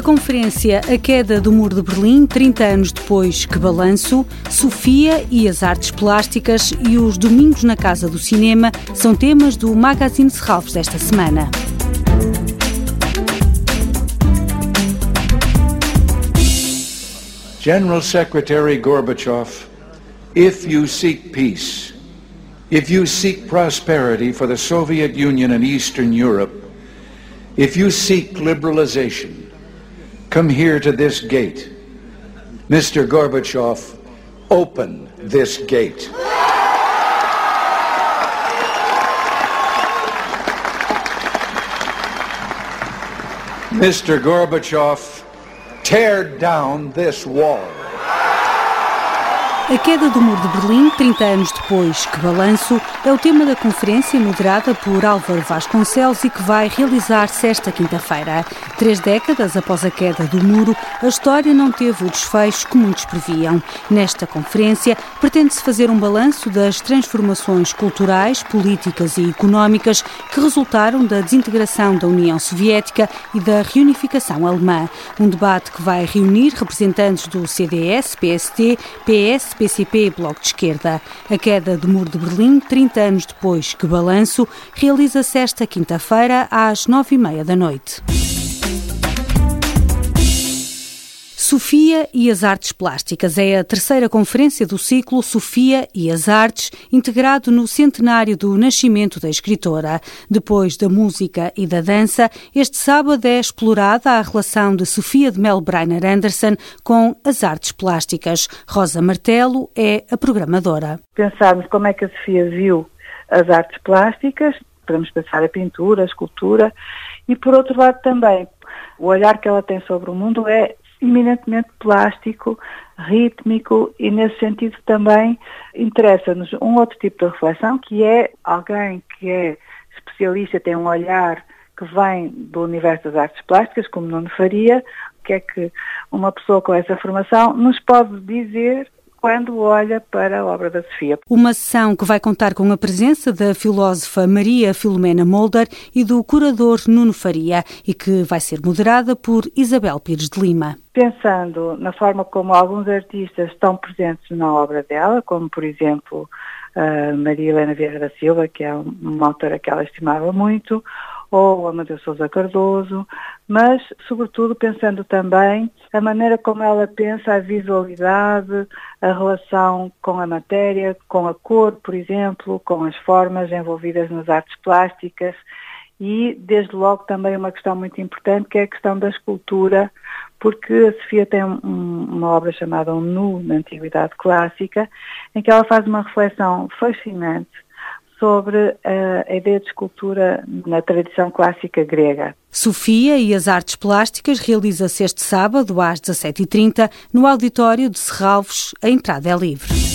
A conferência A Queda do Muro de Berlim, 30 anos depois, Que Balanço, Sofia e as Artes Plásticas e os Domingos na Casa do Cinema são temas do Magazine Serralves desta semana. General Secretary Gorbachev, if you seek peace, if you seek prosperity for the Soviet Union and Eastern Europe, if you seek liberalization, come here to this gate. Mr. Gorbachev, open this gate. Mr. Gorbachev, tear down this wall. A queda do Muro de Berlim, 30 anos depois, que balanço, é o tema da conferência moderada por Álvaro Vasconcelos e que vai realizar-se esta quinta-feira. Três décadas após a queda do muro, a história não teve o desfecho que muitos previam. Nesta conferência, pretende-se fazer um balanço das transformações culturais, políticas e económicas que resultaram da desintegração da União Soviética e da reunificação alemã. Um debate que vai reunir representantes do CDS, PST, PS, PCP e Bloco de Esquerda. A queda do Muro de Berlim, 30 anos depois que balanço, realiza-se esta quinta-feira às nove e meia da noite. Sofia e as Artes Plásticas é a terceira conferência do ciclo Sofia e as Artes, integrado no centenário do nascimento da escritora. Depois da música e da dança, este sábado é explorada a relação de Sofia de Melbreiner Anderson com as artes plásticas. Rosa Martelo é a programadora. Pensarmos como é que a Sofia viu as artes plásticas, podemos pensar a pintura, a escultura, e por outro lado também o olhar que ela tem sobre o mundo é eminentemente plástico, rítmico e nesse sentido também interessa-nos um outro tipo de reflexão que é alguém que é especialista, tem um olhar que vem do universo das artes plásticas, como Nuno Faria, o que é que uma pessoa com essa formação nos pode dizer quando olha para a obra da Sofia. Uma sessão que vai contar com a presença da filósofa Maria Filomena Molder e do curador Nuno Faria e que vai ser moderada por Isabel Pires de Lima. Pensando na forma como alguns artistas estão presentes na obra dela, como por exemplo Maria Helena Vieira da Silva, que é uma autora que ela estimava muito, ou Amadeu Sousa Cardoso, mas, sobretudo, pensando também a maneira como ela pensa a visualidade, a relação com a matéria, com a cor, por exemplo, com as formas envolvidas nas artes plásticas. E, desde logo, também uma questão muito importante, que é a questão da escultura, porque a Sofia tem um, uma obra chamada Um Nu na Antiguidade Clássica, em que ela faz uma reflexão fascinante sobre a ideia de escultura na tradição clássica grega. Sofia e as artes plásticas realiza-se este sábado às 17h30 no auditório de Serralvos. A entrada é livre.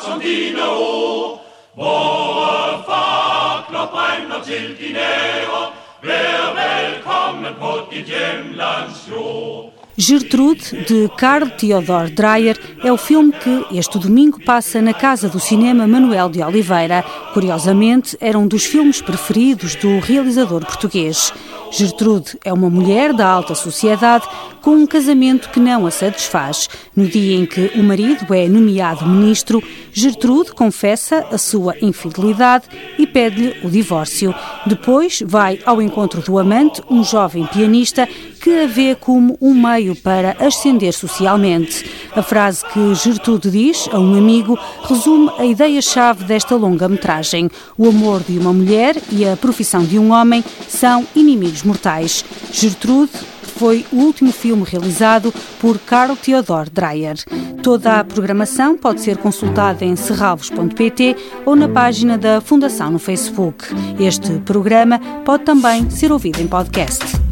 Som dine ord. Vore fakler brænder til dine ære. Vær velkommen på dit hjemlands jord. Gertrude, de Carl Theodor Dreyer, é o filme que este domingo passa na Casa do Cinema Manuel de Oliveira. Curiosamente, era um dos filmes preferidos do realizador português. Gertrude é uma mulher da alta sociedade com um casamento que não a satisfaz. No dia em que o marido é nomeado ministro, Gertrude confessa a sua infidelidade e pede-lhe o divórcio. Depois vai ao encontro do amante, um jovem pianista que a vê como um meio para ascender socialmente. A frase que Gertrude diz a um amigo resume a ideia-chave desta longa-metragem. O amor de uma mulher e a profissão de um homem são inimigos mortais. Gertrude foi o último filme realizado por Carl Theodor Dreyer. Toda a programação pode ser consultada em serralvos.pt ou na página da Fundação no Facebook. Este programa pode também ser ouvido em podcast.